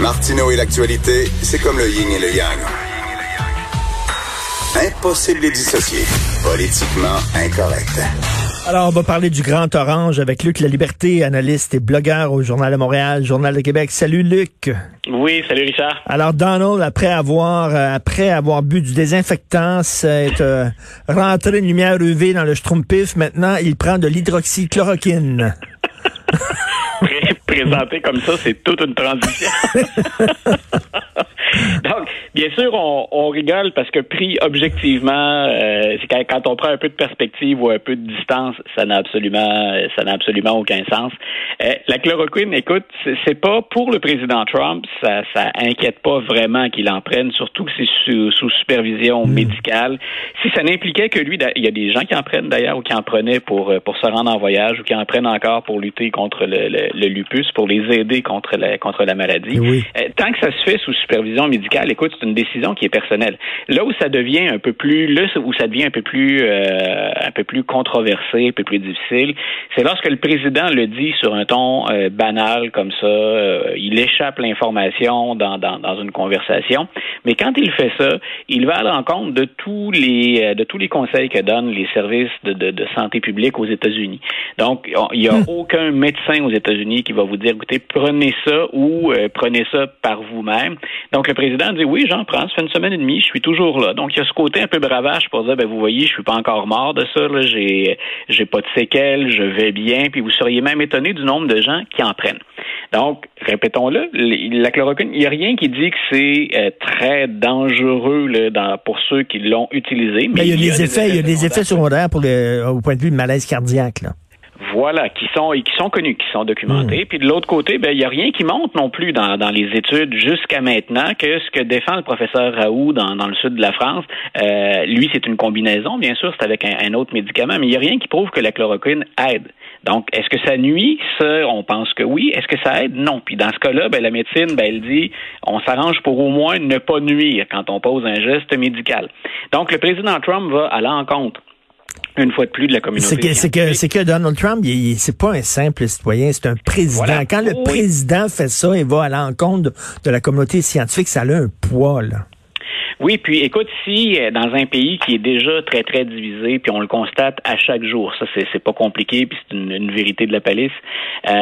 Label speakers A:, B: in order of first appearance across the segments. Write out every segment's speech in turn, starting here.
A: Martineau et l'actualité, c'est comme le yin et le yang. Impossible de les dissocier. Politiquement incorrect.
B: Alors, on va parler du Grand Orange avec Luc La Liberté, analyste et blogueur au Journal de Montréal, Journal de Québec. Salut Luc.
C: Oui, salut Richard.
B: Alors Donald, après avoir euh, après avoir bu du désinfectant, c'est euh, rentré une lumière UV dans le schtroumpif, maintenant il prend de l'hydroxychloroquine.
C: Présenté comme ça, c'est toute une transition. Donc, bien sûr, on, rigole parce que pris objectivement, euh, c'est quand, quand, on prend un peu de perspective ou un peu de distance, ça n'a absolument, ça n'a absolument aucun sens. Euh, la chloroquine, écoute, c'est pas pour le président Trump, ça, ça inquiète pas vraiment qu'il en prenne, surtout que c'est sous, supervision hmm. médicale. Si ça n'impliquait que lui, il y a des gens qui en prennent d'ailleurs ou qui en prenaient pour euh, pour se rendre en voyage ou qui en prennent encore pour lutter contre le, le, lupus, pour les aider contre la contre la maladie. tant que ça se fait sous supervision médicale, écoute, c'est une décision qui est personnelle. Là où ça devient un peu plus, là où ça devient un peu plus, euh, un peu plus controversé, un peu plus difficile, c'est lorsque le président le dit sur un ton euh, banal comme ça, euh, il échappe l'information dans, dans, dans, une conversation, mais quand il fait ça, il va à l'encontre de tous les, de tous les conseils que donnent les services de, de, de santé publique aux États-Unis. Donc, il n'y a hmm. aucun médecin aux États-Unis qui va vous dire, écoutez, prenez ça ou prenez ça par vous-même. Donc, le président dit oui, j'en prends. Ça fait une semaine et demie, je suis toujours là. Donc, il y a ce côté un peu bravage pour dire, ben, vous voyez, je suis pas encore mort de ça. Là. J'ai, j'ai pas de séquelles, je vais bien. Puis vous seriez même étonné du nombre de gens qui en prennent. Donc, répétons-le, la chloroquine, il n'y a rien qui dit que c'est euh, très dangereux là, pour ceux qui l'ont utilisé.
B: Mais, il y a, des, effets, il y a des effets secondaires pour le, au point de vue de malaise cardiaque. Là.
C: Voilà, qui sont qui sont connus, qui sont documentés. Hmm. Puis de l'autre côté, ben il y a rien qui montre non plus dans, dans les études jusqu'à maintenant que ce que défend le professeur Raoult dans, dans le sud de la France, euh, lui c'est une combinaison, bien sûr, c'est avec un, autre médicament, mais il y a rien qui prouve que la chloroquine aide. Donc, est-ce que ça nuit? Ça, on pense que oui. Est-ce que ça aide? Non. Puis dans ce cas-là, ben, la médecine, ben, elle dit, on s'arrange pour au moins ne pas nuire quand on pose un geste médical. Donc, le président Trump va à l'encontre une fois de plus de la communauté.
B: C'est que, c'est que, c'est que Donald Trump, c'est pas un simple citoyen, c'est un président. Quand le président fait ça et va à l'encontre de, la communauté scientifique, ça a un poids, là.
C: Oui, puis écoute, si euh, dans un pays qui est déjà très, très divisé, puis on le constate à chaque jour, ça, c'est pas compliqué, puis c'est une, vérité de la palisse, euh,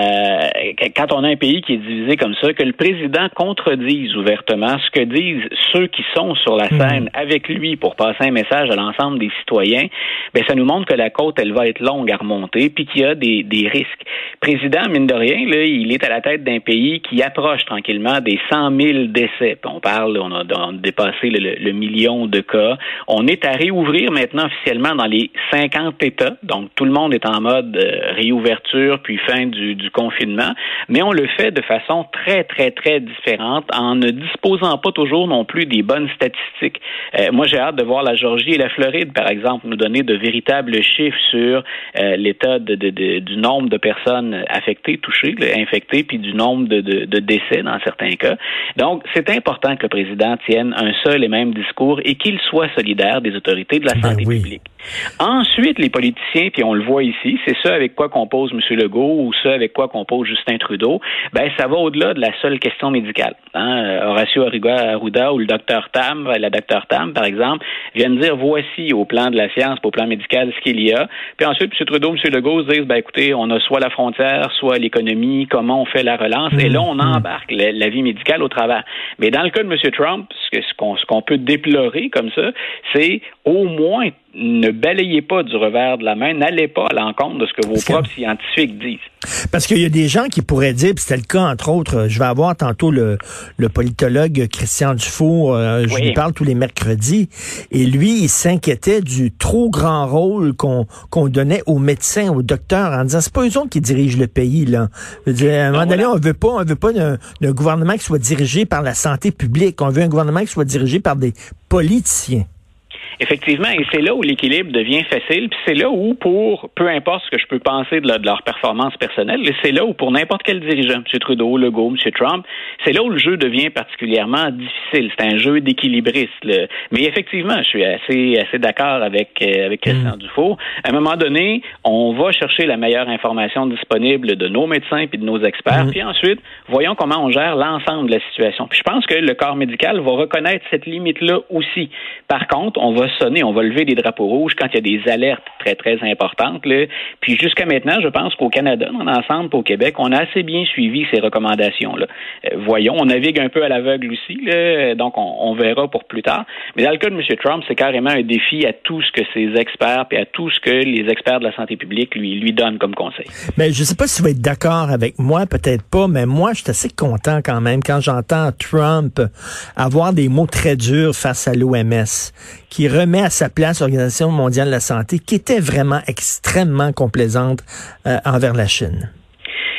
C: quand on a un pays qui est divisé comme ça, que le président contredise ouvertement ce que disent ceux qui sont sur la scène hmm. avec lui pour passer un message à l'ensemble des citoyens, ben ça nous montre que la côte, elle va être longue à remonter, puis qu'il y a des, des risques. Président, mine de rien, là, il est à la tête d'un pays qui approche tranquillement des 100 000 décès. on parle, on a, on a dépassé le, le, million de cas. On est à réouvrir maintenant officiellement dans les 50 États. Donc, tout le monde est en mode euh, réouverture puis fin du, confinement. Mais on le fait de façon très, très, très différente en ne disposant pas toujours non plus des bonnes statistiques. Euh, moi, j'ai hâte de voir la Georgie et la Floride, par exemple, nous donner de véritables chiffres sur euh, l'état du nombre de personnes affectées, touchées, infectées, puis du nombre de, décès dans certains cas. Donc, c'est important que le président tienne un seul et même discours et qu'il soit solidaire des autorités de la ben santé publique. Ensuite, les politiciens, puis on le voit ici, c'est ce avec quoi compose M. Legault ou ce avec quoi compose Justin Trudeau, ben ça va au-delà de la seule question médicale. Hein. Horacio Arruda ou le docteur Tam, la docteur Tam, par exemple, viennent dire voici au plan de la science, au plan médical, ce qu'il y a. Puis ensuite, M. Trudeau, M. Legault se disent, ben écoutez, on a soit la frontière, soit l'économie, comment on fait la relance, et là, on mm-hmm. embarque la, vie médicale au travers. Mais dans le cas de M. Trump, ce qu'on ce qu'on peut déplorer comme ça, c'est au moins ne balayez pas du revers de la main, n'allez pas à l'encontre de ce que vos propres scientifiques disent.
B: Parce qu'il y a des gens qui pourraient dire, puis c'était le cas entre autres, je vais avoir tantôt le, le politologue Christian Dufour, euh, je lui parle tous les mercredis, et lui, il s'inquiétait du trop grand rôle qu'on donnait aux médecins, aux docteurs, en disant, c'est pas eux autres qui dirigent le pays, là. Je veux dire, à un moment donné, on veut pas, on veut pas d'un gouvernement qui soit dirigé par la santé publique, on veut un gouvernement qui soit dirigé par des politiciens.
C: Effectivement, et c'est là où l'équilibre devient facile, puis c'est là où, pour peu importe ce que je peux penser de, leur performance personnelle, c'est là où pour n'importe quel dirigeant, M. Trudeau, Legault, M. Trump, c'est là où le jeu devient particulièrement difficile. C'est un jeu d'équilibriste. Mais effectivement, je suis assez assez d'accord avec euh, avec Christian mm. Dufault. À un moment donné, on va chercher la meilleure information disponible de nos médecins puis de nos experts, mm. puis ensuite, voyons comment on gère l'ensemble de la situation. Puis je pense que le corps médical va reconnaître cette limite-là aussi. Par contre, on va sonner, on va lever des drapeaux rouges quand il y a des alertes très, très importantes. Puis jusqu'à maintenant, je pense qu'au Canada, dans l'ensemble, au Québec, on a assez bien suivi ces recommandations-là. Euh, voyons, on navigue un peu à l'aveugle aussi, donc on, verra pour plus tard. Mais dans le cas de M. Trump, c'est carrément un défi à tout ce que ses experts et à tout ce que les experts de la santé publique lui, lui donnent comme conseil.
B: Mais je ne sais pas si vous êtes d'accord avec moi, peut-être pas, mais moi, je suis assez content quand même quand j'entends Trump avoir des mots très durs face à l'OMS, qui remet à sa place l'Organisation mondiale de la santé, qui était vraiment extrêmement complaisante euh, envers la Chine.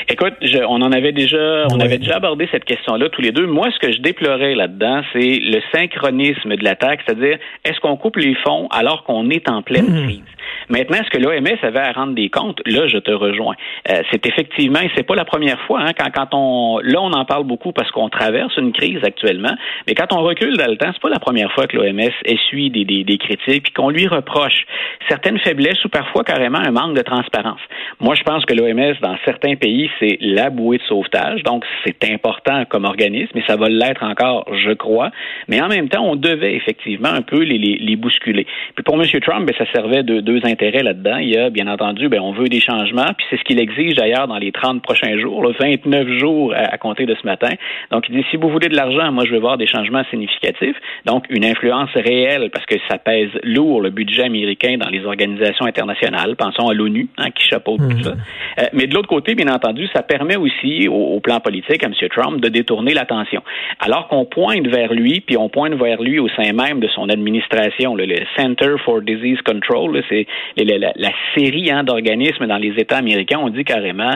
C: Écoute, on en avait déjà, on avait déjà abordé cette question-là tous les deux. Moi, ce que je déplorais là-dedans, c'est le synchronisme de l'attaque, c'est-à-dire est-ce qu'on coupe les fonds alors qu'on est en pleine mmh. crise? Maintenant, est-ce que l'OMS avait à rendre des comptes? Là, je te rejoins. Euh, c'est effectivement, et c'est pas la première fois, hein, quand, quand on, là, on en parle beaucoup parce qu'on traverse une crise actuellement, mais quand on recule dans le temps, c'est pas la première fois que l'OMS essuie des, des, des critiques puis qu'on lui reproche certaines faiblesses ou parfois carrément un manque de transparence. Moi, je pense que l'OMS, dans certains pays, c'est la bouée de sauvetage, donc c'est important comme organisme, et ça va l'être encore, je crois. Mais en même temps, on devait effectivement un peu les, les, les bousculer. Puis pour M. Trump, ben, ça servait de deux intérêt là-dedans. Il y a, bien entendu, ben, on veut des changements, puis c'est ce qu'il exige d'ailleurs dans les 30 prochains jours, là, 29 jours à, compter de ce matin. Donc, il dit, si vous voulez de l'argent, moi, je veux voir des changements significatifs. Donc, une influence réelle, parce que ça pèse lourd le budget américain dans les organisations internationales. Pensons à l'ONU, hein, qui chapeaute tout ça. Mhm. Euh, mais de l'autre côté, bien entendu, ça permet aussi, au, plan politique, à M. Trump, de détourner l'attention. Alors qu'on pointe vers lui, puis on pointe vers lui au sein même de son administration, le Center for Disease Control, c'est la, série hein, d'organismes dans les États américains, on dit carrément,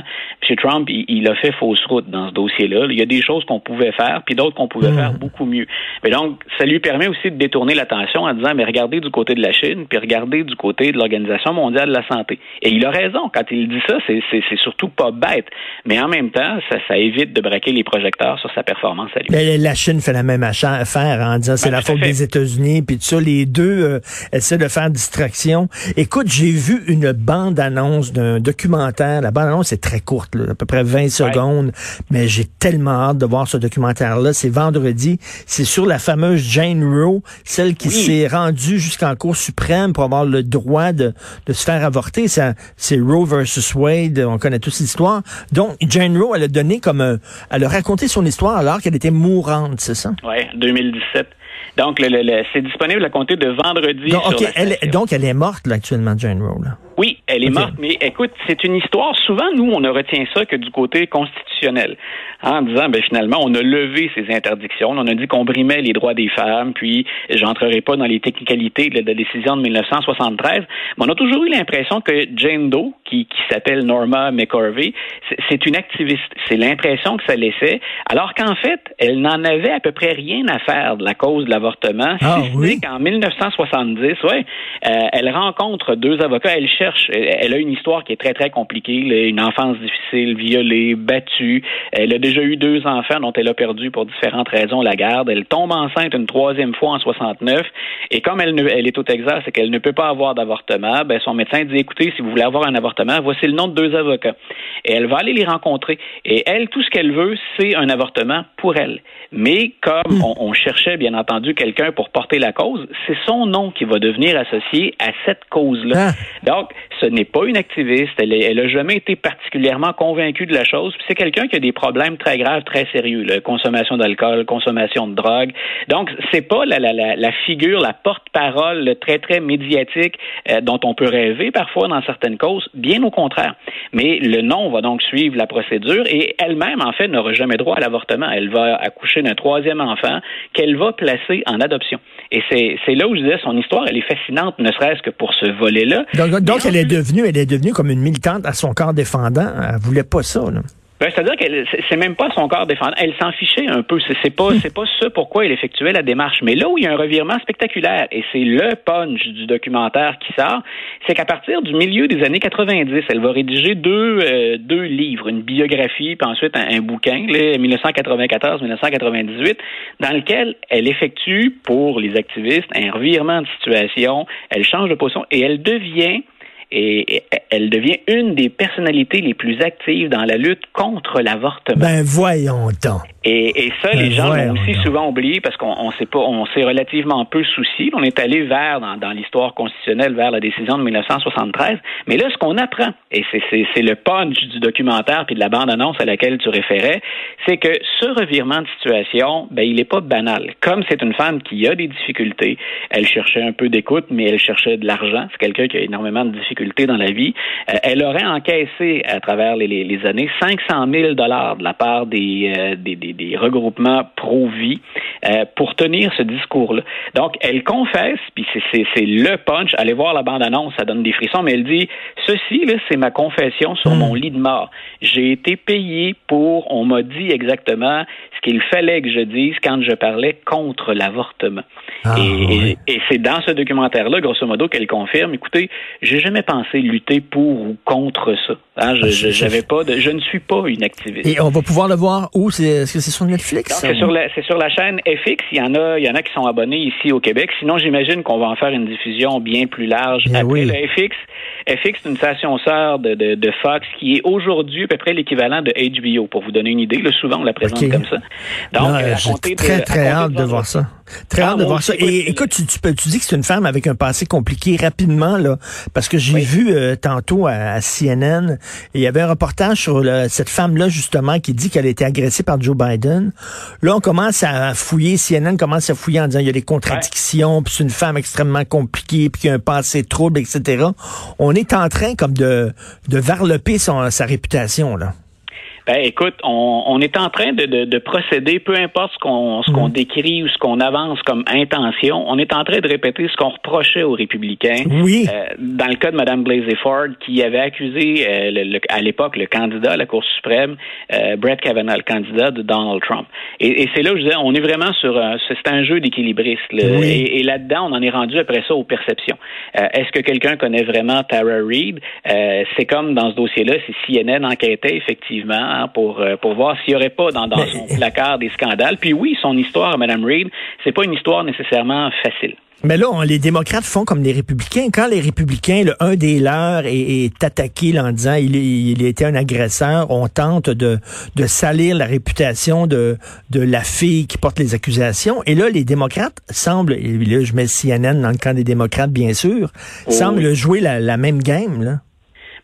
C: M. Trump, il, a fait fausse route dans ce dossier-là. Il y a des choses qu'on pouvait faire, puis d'autres qu'on pouvait faire beaucoup mieux. Mais donc, ça lui permet aussi de détourner l'attention en disant, mais regardez du côté de la Chine, puis regardez du côté de l'Organisation mondiale de la santé. Et il a raison. Quand il dit ça, c'est surtout pas bête. Mais en même temps, ça, évite de braquer les projecteurs sur sa performance à lui.
B: Mais la Chine fait la même affaire en disant c'est ben, la faute des États-Unis, puis tout ça. Les deux euh, essaient de faire distraction. Écoute, j'ai vu une bande-annonce d'un documentaire. La bande-annonce est très courte, à peu près 20 secondes, mais j'ai tellement hâte de voir ce documentaire-là. C'est vendredi. C'est sur la fameuse Jane Roe, celle qui s'est rendue jusqu'en Cour suprême pour avoir le droit de, de se faire avorter. C'est Roe versus Wade. On connaît tous l'histoire. Donc, Jane Roe, elle a donné comme... elle a raconté son histoire alors qu'elle était mourante, c'est ça?
C: Oui, 2017. Donc, le, c'est disponible à compter de vendredi.
B: Donc, sur elle, donc elle est morte là, actuellement, Jane Roe.
C: Oui, elle est morte, mais écoute, c'est une histoire. Souvent, nous, on ne retient ça que du côté constitutionnel, hein, en disant, ben finalement, on a levé ces interdictions. On a dit qu'on brimait les droits des femmes, puis j'entrerai pas dans les technicalités de la décision de 1973. Mais on a toujours eu l'impression que Jane Doe, qui, qui s'appelle Norma McCorvey, c'est une activiste. C'est l'impression que ça laissait, alors qu'en fait, elle n'en avait à peu près rien à faire de la cause de l'avortement.
B: Ah, oui?
C: qu'en 1970, ouais, euh, elle rencontre deux avocats. Elle cherche. Elle a une histoire qui est très, très compliquée. Une enfance difficile, violée, battue. Elle a déjà eu deux enfants dont elle a perdu pour différentes raisons la garde. Elle tombe enceinte une troisième fois en 69. Et comme elle, elle est au Texas et qu'elle ne peut pas avoir d'avortement, ben son médecin dit, écoutez, si vous voulez avoir un avortement, voici le nom de deux avocats. Et elle va aller les rencontrer. Et elle, tout ce qu'elle veut, c'est un avortement pour elle. Mais comme hmm. on, cherchait, bien entendu, quelqu'un pour porter la cause, c'est son nom qui va devenir associé à cette cause-là. Ah. Donc, ce n'est pas une activiste. Elle, elle a jamais été particulièrement convaincue de la chose. C'est quelqu'un qui a des problèmes très graves, très sérieux, là, consommation d'alcool, consommation de drogue. Donc, c'est pas la, la, la, figure, la porte-parole très très médiatique euh, dont on peut rêver parfois dans certaines causes. Bien au contraire. Mais le nom va donc suivre la procédure et elle-même, en fait, n'aura jamais droit à l'avortement. Elle va accoucher d'un troisième enfant qu'elle va placer en adoption. Et c'est là où je disais, son histoire, elle est fascinante, ne serait-ce que pour ce volet-là.
B: Donc, elle est devenue, elle est devenue comme une militante à son corps défendant. Elle voulait pas ça. Là.
C: Ben, c'est-à-dire qu'elle c'est même pas son corps défendant. Elle s'en fichait un peu. C'est pas c'est pas ce pourquoi elle effectuait la démarche. Mais là où il y a un revirement spectaculaire, et c'est le punch du documentaire qui sort, c'est qu'à partir du milieu des années 90, elle va rédiger deux euh, deux livres, une biographie, puis ensuite un, bouquin, 1994-1998, dans lequel elle effectue pour les activistes un revirement de situation. Elle change de position et elle devient et elle devient une des personnalités les plus actives dans la lutte contre l'avortement.
B: Ben voyons donc.
C: Et, et ça, les ben, gens l'ont aussi souvent oublié parce qu'on sait pas, on s'est relativement peu souci. On est allé vers dans, dans l'histoire constitutionnelle vers la décision de 1973. Mais là, ce qu'on apprend, et c'est le punch du documentaire puis de la bande-annonce à laquelle tu référais, c'est que ce revirement de situation, ben il est pas banal. Comme c'est une femme qui a des difficultés, elle cherchait un peu d'écoute, mais elle cherchait de l'argent. C'est quelqu'un qui a énormément de difficultés dans la vie. Euh, elle aurait encaissé à travers les, les, années 500 000 dollars de la part des, euh, des des, regroupements pro-vie euh, pour tenir ce discours-là. Donc, elle confesse, puis c'est le punch. Allez voir la bande-annonce, ça donne des frissons, mais elle dit ceci, là, c'est ma confession sur mon lit de mort. J'ai été payé pour, on m'a dit exactement ce qu'il fallait que je dise quand je parlais contre l'avortement. Ah, et, c'est dans ce documentaire-là, grosso modo, qu'elle confirme, écoutez, j'ai jamais pensé lutter pour ou contre ça. Hein, je, ah, pas de, je ne suis pas une activiste.
B: Et on va pouvoir le voir où? Est-ce que c'est sur Netflix?
C: C'est sur, la, sur la chaîne FX. Il y en a, il y en a qui sont abonnés ici au Québec. Sinon, j'imagine qu'on va en faire une diffusion bien plus large
B: après
C: le FX. FX, c'est une station sœur de, de, de, Fox qui est aujourd'hui à peu près l'équivalent de HBO, pour vous donner une idée. Là, souvent, on la présente comme ça.
B: Donc, j'ai très, très hâte de voir ça. Très hâte de voir ça. Et écoute, tu, tu, tu dis que c'est une femme avec un passé compliqué rapidement, là, parce que j'ai vu euh, tantôt à, CNN, il y avait un reportage sur cette femme-là, justement, qui dit qu'elle a été agressée par Joe Biden. Là, on commence à fouiller, CNN commence à fouiller en disant il y a des contradictions, puis c'est une femme extrêmement compliquée, puis qui a un passé trouble, etc. On est en train comme de, de varloper son, sa réputation, là.
C: Ben, écoute, on, on, est en train de, de, de, procéder, peu importe ce qu'on ce qu'on mm. décrit ou ce qu'on avance comme intention, on est en train de répéter ce qu'on reprochait aux républicains.
B: Oui.
C: Euh, dans le cas de Mme Blasey Ford, qui avait accusé euh, le, à l'époque le candidat à la Cour suprême, euh, Brett Kavanaugh, le candidat de Donald Trump. Et, et c'est là où je disais, on est vraiment sur c'est un jeu d'équilibriste. Oui. Et, et là-dedans, on en est rendu après ça aux perceptions. Est-ce que quelqu'un connaît vraiment Tara Reid? c'est comme dans ce dossier-là, si CNN enquêtait effectivement Hein, pour, euh, pour voir s'il n'y aurait pas dans, dans son placard des scandales. Puis oui, son histoire, Mme Reid, c'est pas une histoire nécessairement facile.
B: Mais là, les démocrates font comme les républicains. Quand les républicains, un des leurs est, attaqué en disant il, il était un agresseur, on tente de, de salir la réputation de, de la fille qui porte les accusations. Et là, les démocrates semblent, et là, je mets CNN dans le camp des démocrates, bien sûr, oh semblent jouer la, la même game. Là.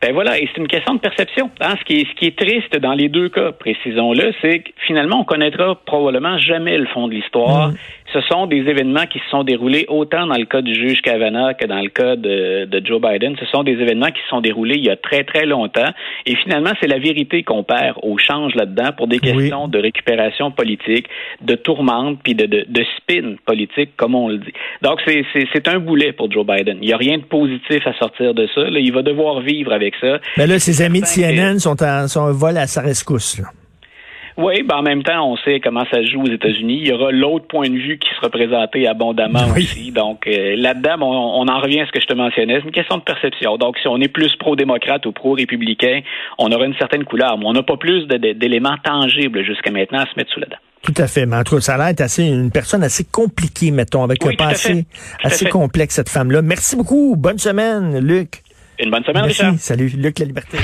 C: Ben voilà, et c'est une question de perception. Hein. Ce, qui est, ce qui est triste dans les deux cas, précisons-le, c'est que finalement, on connaîtra probablement jamais le fond de l'histoire. Mm ce sont des événements qui se sont déroulés autant dans le cas du juge Kavanaugh que dans le cas de, de, Joe Biden. Ce sont des événements qui se sont déroulés il y a très, très longtemps. Et finalement, c'est la vérité qu'on perd au change là-dedans pour des questions de récupération politique, de tourmente, puis de, de, de, spin politique, comme on le dit. Donc, c'est un boulet pour Joe Biden. Il n'y a rien de positif à sortir de ça. Là, il va devoir vivre avec ça.
B: Mais là, ses amis de CNN sont, en, sont vol à sa rescousse. Là.
C: Oui, ben en même temps, on sait comment ça se joue aux États-Unis. Il y aura l'autre point de vue qui sera présenté abondamment aussi. Donc euh, là-dedans, on, en revient à ce que je te mentionnais. C'est une question de perception. Donc, si on est plus pro-démocrate ou pro-républicain, on aura une certaine couleur. Mais on n'a pas plus d'éléments tangibles jusqu'à maintenant à se mettre sous la dent.
B: Tout à fait. Mais en tout ça a l'air assez une personne assez compliquée, mettons, avec un passé assez complexe, cette femme-là. Merci beaucoup. Bonne semaine, Luc.
C: Une bonne semaine, Richard.
B: Salut, Luc La Liberté.